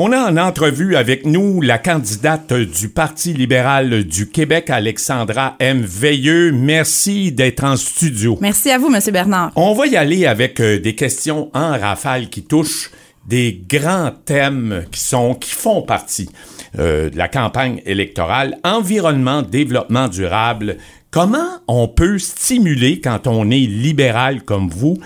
On a en entrevue avec nous la candidate du Parti libéral du Québec, Alexandra M. Veilleux. Merci d'être en studio. Merci à vous, Monsieur Bernard. On va y aller avec euh, des questions en rafale qui touchent des grands thèmes qui sont qui font partie euh, de la campagne électorale environnement développement durable comment on peut stimuler quand on est libéral comme vous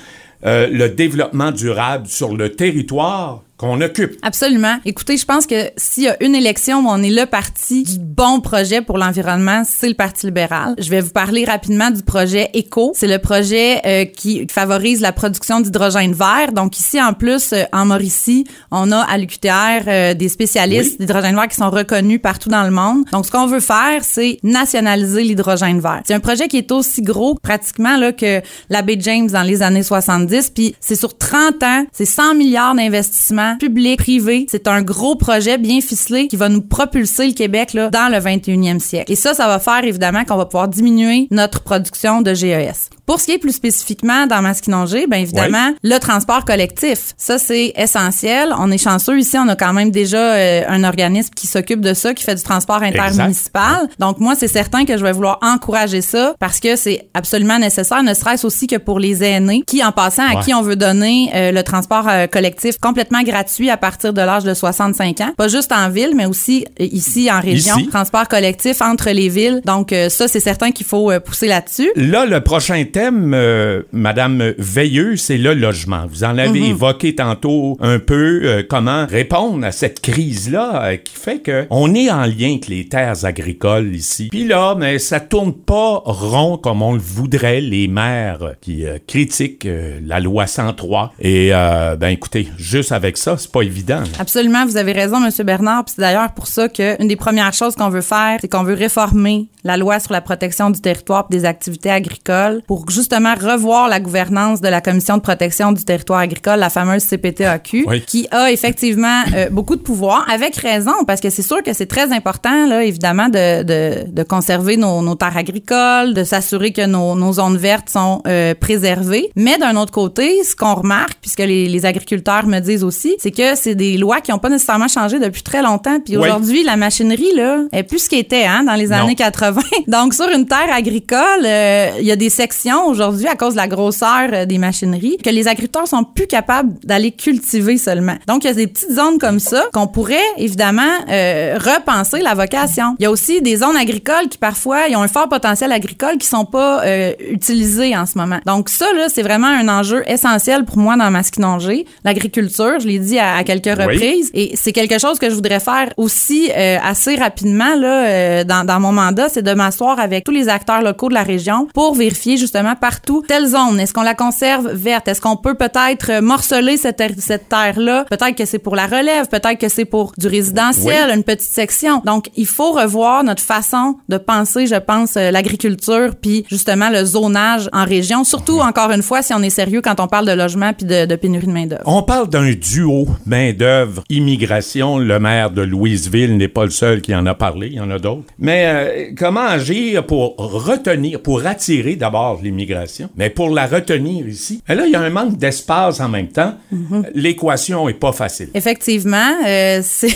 euh, le développement durable sur le territoire qu'on occupe. Absolument. Écoutez, je pense que s'il y a une élection où on est le parti du bon projet pour l'environnement, c'est le Parti libéral. Je vais vous parler rapidement du projet ECO. C'est le projet euh, qui favorise la production d'hydrogène vert. Donc ici, en plus, euh, en Mauricie, on a à l'UQTR euh, des spécialistes d'hydrogène vert qui sont reconnus partout dans le monde. Donc ce qu'on veut faire, c'est nationaliser l'hydrogène vert. C'est un projet qui est aussi gros pratiquement là que la baie James dans les années 70. Puis c'est sur 30 ans, c'est 100 milliards d'investissements public, privé. C'est un gros projet bien ficelé qui va nous propulser le Québec là, dans le 21e siècle. Et ça, ça va faire évidemment qu'on va pouvoir diminuer notre production de GES. Pour ce qui est plus spécifiquement dans Masquinongé, bien évidemment, le transport collectif, ça c'est essentiel. On est chanceux ici, on a quand même déjà euh, un organisme qui s'occupe de ça, qui fait du transport intermunicipal. Donc moi, c'est certain que je vais vouloir encourager ça parce que c'est absolument nécessaire, ne serait-ce aussi que pour les aînés qui, en passant, à qui on veut donner euh, le transport euh, collectif complètement gratuit à partir de l'âge de 65 ans, pas juste en ville, mais aussi ici en région, transport collectif entre les villes. Donc ça, c'est certain qu'il faut pousser là-dessus. Là, le prochain thème, euh, Madame Veilleux, c'est le logement. Vous en avez mhm. évoqué tantôt un peu euh, comment répondre à cette crise-là euh, qui fait que on est en lien avec les terres agricoles ici. Puis là, mais ça tourne pas rond comme on le voudrait les maires qui critiquent la loi 103. Et ben écoutez, juste avec ça, c'est pas évident. Absolument, vous avez raison, Monsieur Bernard. Puis c'est d'ailleurs pour ça que une des premières choses qu'on veut faire, c'est qu'on veut réformer la loi sur la protection du territoire et des activités agricoles pour justement revoir la gouvernance de la Commission de protection du territoire agricole, la fameuse CPTAQ, qui a effectivement euh, beaucoup de pouvoir, avec raison, parce que c'est sûr que c'est très important, là, évidemment, de, de, de conserver nos, nos, terres agricoles, de s'assurer que nos, nos, zones vertes sont euh, préservées. Mais d'un autre côté, ce qu'on remarque, puisque les, les, agriculteurs me disent aussi, c'est que c'est des lois qui n'ont pas nécessairement changé depuis très longtemps. Puis aujourd'hui, la machinerie, là, est plus ce qu'elle était hein, dans les années 80. Donc, sur une terre agricole, euh, il y a des sections aujourd'hui à cause de la grosseur euh, des machineries que les agriculteurs sont plus capables d'aller cultiver seulement. Donc il y a des petites zones comme ça qu'on pourrait évidemment euh, repenser la vocation. Il y a aussi des zones agricoles qui parfois ils ont un fort potentiel agricole qui sont pas euh, utilisées en ce moment. Donc ça là, c'est vraiment un enjeu essentiel pour moi dans Masquinongé, l'agriculture, je l'ai dit à, quelques reprises et c'est quelque chose que je voudrais faire aussi euh, assez rapidement là euh, dans, dans mon mandat, c'est de m'asseoir avec tous les acteurs locaux de la région pour vérifier justement partout. Telle zone, est-ce qu'on la conserve verte? Est-ce qu'on peut peut-être morceler cette, cette terre-là? Peut-être que c'est pour la relève, peut-être que c'est pour du résidentiel, une petite section. Donc, il faut revoir notre façon de penser, je pense, euh, l'agriculture, puis justement le zonage en région, surtout, encore une fois, si on est sérieux quand on parle de logement puis de, pénurie de main-d'œuvre. On parle d'un duo main-d'œuvre, immigration. Le maire de Louisville n'est pas le seul qui en a parlé, il y en a d'autres. Mais euh, comment agir pour retenir, pour attirer d'abord les l'immigration. Mais pour la retenir ici, là, il y a un manque d'espace en même temps. Mhm. L'équation est pas facile. Effectivement, euh, c'est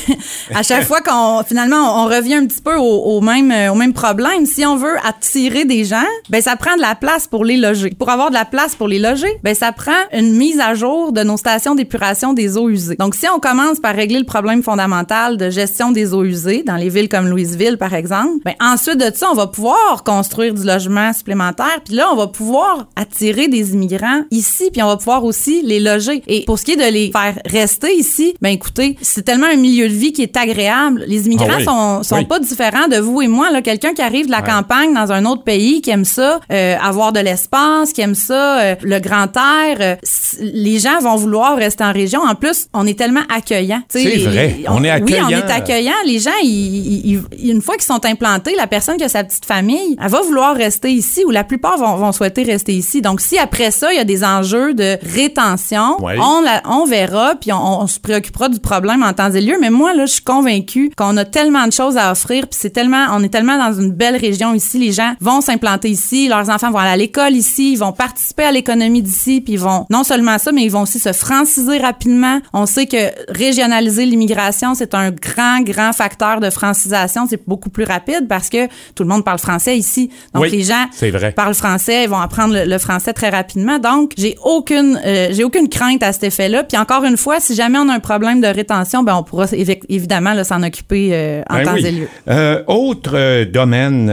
à chaque fois qu'on finalement on revient un petit peu au, même euh, au même problème. Si on veut attirer des gens, ben ça prend de la place pour les loger. Pour avoir de la place pour les loger, ben ça prend une mise à jour de nos stations d'épuration des eaux usées. Donc si on commence par régler le problème fondamental de gestion des eaux usées dans les villes comme Louisville par exemple, ben ensuite de ça on va pouvoir construire du logement supplémentaire. Puis là on va pouvoir attirer des immigrants ici, puis on va pouvoir aussi les loger. Et pour ce qui est de les faire rester ici, ben écoutez, c'est tellement un milieu de vie qui est agréable. Les immigrants ah sont, sont pas différents de vous et moi. Là, quelqu'un qui arrive de la campagne dans un autre pays, qui aime ça, euh, avoir de l'espace, qui aime ça, euh, le grand air, euh, les gens vont vouloir rester en région. En plus, on est tellement accueillant. C'est vrai. On, est accueillant. Oui, on est accueillant. Les gens, ils, une fois qu'ils sont implantés, la personne qui a sa petite famille, elle va vouloir rester ici, ou la plupart vont, vont souhaité rester ici. Donc, si après ça, il y a des enjeux de rétention, on, la, on verra, puis on, on, se préoccupera du problème en temps et lieu. Mais moi, là, je suis convaincue qu'on a tellement de choses à offrir, puis c'est tellement, on est tellement dans une belle région ici. Les gens vont s'implanter ici, leurs enfants vont aller à l'école ici, ils vont participer à l'économie d'ici, puis ils vont non seulement ça, mais ils vont aussi se franciser rapidement. On sait que régionaliser l'immigration, c'est un grand, grand facteur de francisation. C'est beaucoup plus rapide parce que tout le monde parle français ici. Donc, les gens parlent français, ils vont apprendre le, français très rapidement. Donc, j'ai aucune, euh, j'ai aucune crainte à cet effet-là. Puis encore une fois, si jamais on a un problème de rétention, ben on pourra évidemment s'en occuper euh, en ben temps et lieu. Euh, autre domaine,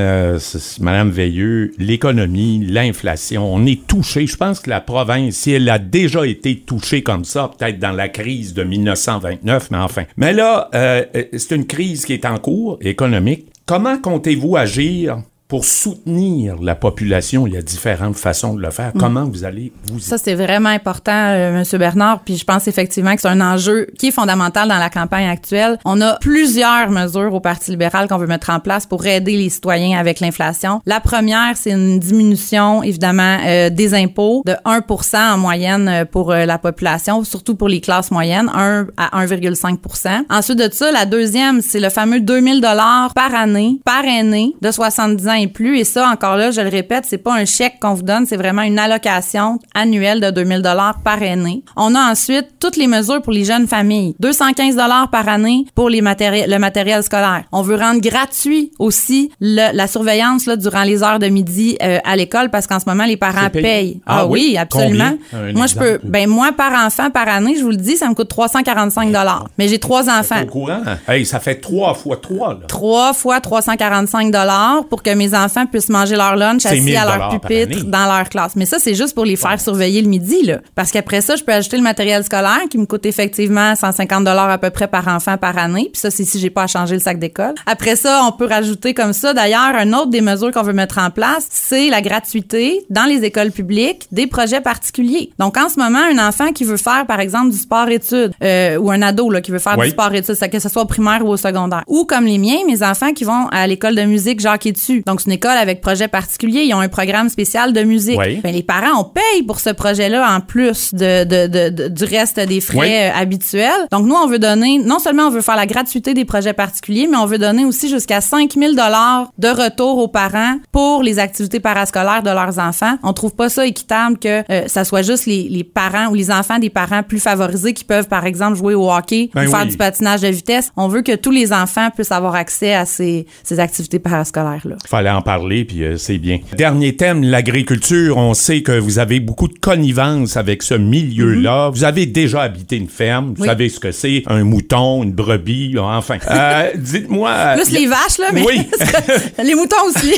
Madame Veilleux, l'économie, l'inflation. On est touché. Je pense que la province, si elle a déjà été touchée comme ça, peut-être dans la crise de 1929, mais enfin. Mais là, c'est une crise qui est en cours, économique. Comment comptez-vous agir pour soutenir la population, il y a différentes façons de le faire. Mm. Comment vous allez vous Ça c'est vraiment important euh, monsieur Bernard, puis je pense effectivement que c'est un enjeu qui est fondamental dans la campagne actuelle. On a plusieurs mesures au Parti libéral qu'on veut mettre en place pour aider les citoyens avec l'inflation. La première, c'est une diminution évidemment euh, des impôts de 1% en moyenne euh, pour la population, surtout pour les classes moyennes, 1 à 1,5 Ensuite de ça, la deuxième, c'est le fameux 2000 dollars par année par année de 70 ans plus. Et ça, encore là, je le répète, c'est pas un chèque qu'on vous donne, c'est vraiment une allocation annuelle de 2000 dollars par année. On a ensuite toutes les mesures pour les jeunes familles. 215 dollars par année pour les matériels, le matériel scolaire. On veut rendre gratuit aussi la surveillance là, durant les heures de midi euh, à l'école parce qu'en ce moment, les parents payent. Ah, ah oui, absolument. moi, je peux, ben, moi, par enfant, par année, je vous le dis, ça me coûte 345 dollars. Mais j'ai trois enfants. Au courant? Hey, ça fait trois fois trois, là. Trois fois 345 dollars pour que mes enfants puissent manger leur lunch assis à leur pupitre dans leur classe. Mais ça, c'est juste pour les faire surveiller le midi, là. Parce qu'après ça, je peux ajouter le matériel scolaire qui me coûte effectivement 150 dollars à peu près par enfant par année. Puis ça, c'est si j'ai pas à changer le sac d'école. Après ça, on peut rajouter comme ça. D'ailleurs, un autre des mesures qu'on veut mettre en place, c'est la gratuité dans les écoles publiques des projets particuliers. Donc, en ce moment, un enfant qui veut faire, par exemple, du sport-études, euh, ou un ado là, qui veut faire du sport-études, que ce soit au primaire ou au secondaire, ou comme les miens, mes enfants qui vont à l'école de musique Jacques dessus. Donc, c'est une école avec projet particulier. Ils ont un programme spécial de musique. Ben, les parents, on paye pour ce projet-là en plus de, de, de, du reste des frais euh, habituels. Donc, nous, on veut donner, non seulement on veut faire la gratuité des projets particuliers, mais on veut donner aussi jusqu'à 5000 dollars de retour aux parents pour les activités parascolaires de leurs enfants. On trouve pas ça équitable que euh, ça soit juste les, les, parents ou les enfants des parents plus favorisés qui peuvent, par exemple, jouer au hockey ou ben faire du patinage de vitesse. On veut que tous les enfants puissent avoir accès à ces, ces activités parascolaires-là. Fallait en parler puis euh, c'est bien. Dernier thème, l'agriculture. On sait que vous avez beaucoup de connivence avec ce milieu-là. Mhm. Vous avez déjà habité une ferme. Vous savez ce que c'est, un mouton, une brebis, enfin. Euh, dites-moi... Plus les vaches, là, mais oui. les moutons aussi.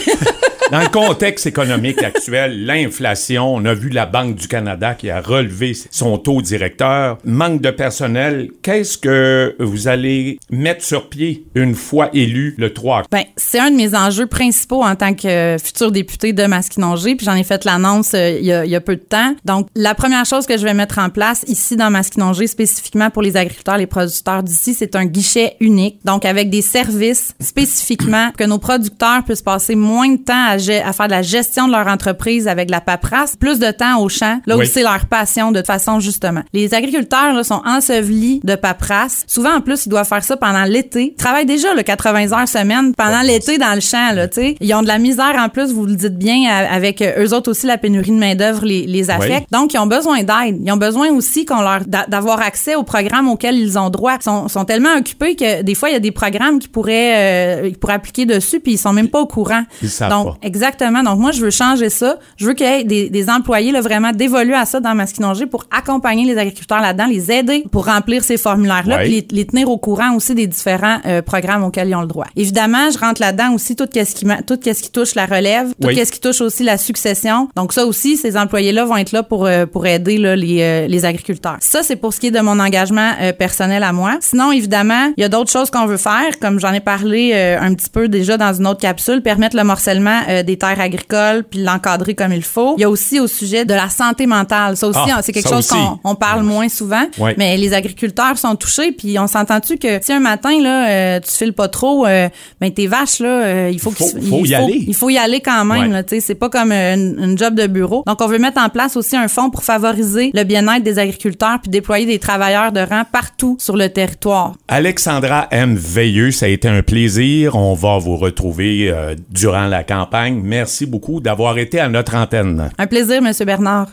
Dans le contexte économique actuel, l'inflation, on a vu la Banque du Canada qui a relevé son taux directeur, manque de personnel. Qu'est-ce que vous allez mettre sur pied une fois élu le 3 octobre? Ben, c'est un de mes enjeux principaux en tant que futur député de Masquinongé, puis j'en ai fait l'annonce euh, il, y a peu de temps. Donc, la première chose que je vais mettre en place ici dans Masquinongé, spécifiquement pour les agriculteurs, les producteurs d'ici, c'est un guichet unique. Donc, avec des services spécifiquement que nos producteurs puissent passer moins de temps à, à faire de la gestion de leur entreprise avec la paperasse, plus de temps au champ, là où c'est leur passion de toute façon, justement. Les agriculteurs là, sont ensevelis de paperasse. Souvent, en plus, ils doivent faire ça pendant l'été. Ils travaillent déjà le 80 heures semaine pendant l'été dans le champ. Là, sais. Ils ont de la misère en plus, vous le dites bien, avec euh, eux autres aussi, la pénurie de main-d'œuvre les, les affecte. Donc, ils ont besoin d'aide. Ils ont besoin aussi qu'on leur d'avoir accès aux programmes auxquels ils ont droit. Ils sont, sont tellement occupés que des fois, il y a des programmes qui pourraient, euh, pourraient appliquer dessus, puis ils sont même pas au courant. Ils savent Donc, pas. Exactement. Donc, moi, je veux changer ça. Je veux qu'il y ait des, des employés là, vraiment dévolus à ça dans Masquinongé pour accompagner les agriculteurs là-dedans, les aider pour remplir ces formulaires-là, puis les, tenir au courant aussi des différents euh, programmes auxquels ils ont le droit. Évidemment, je rentre là-dedans aussi tout ce qui tout ce qui touche la relève, tout ce qui touche aussi la succession. Donc ça aussi, ces employés-là vont être là pour euh, pour aider là, les, euh, les agriculteurs. Ça, c'est pour ce qui est de mon engagement euh, personnel à moi. Sinon, évidemment, il y a d'autres choses qu'on veut faire, comme j'en ai parlé un petit peu déjà dans une autre capsule, permettre le morcellement euh, des terres agricoles puis l'encadrer comme il faut. Il y a aussi au sujet de la santé mentale. Ça aussi, Ah, c'est quelque chose qu'on on parle moins souvent. Mais les agriculteurs sont touchés. Puis on s'entend-tu que si un matin là, euh, tu files pas trop, euh, ben tes vaches là, euh, il faut Faut- qu'il- faut il y aller. Il faut y aller quand même. Tu sais, c'est pas comme une, une job de bureau. Donc on veut mettre en place aussi un fonds pour favoriser le bien-être des agriculteurs puis déployer des travailleurs de rang partout sur le territoire. Alexandra M. Veilleux, ça a été un plaisir. On va vous retrouver durant la campagne. Merci beaucoup d'avoir été à notre antenne. Un plaisir, Monsieur Bernard.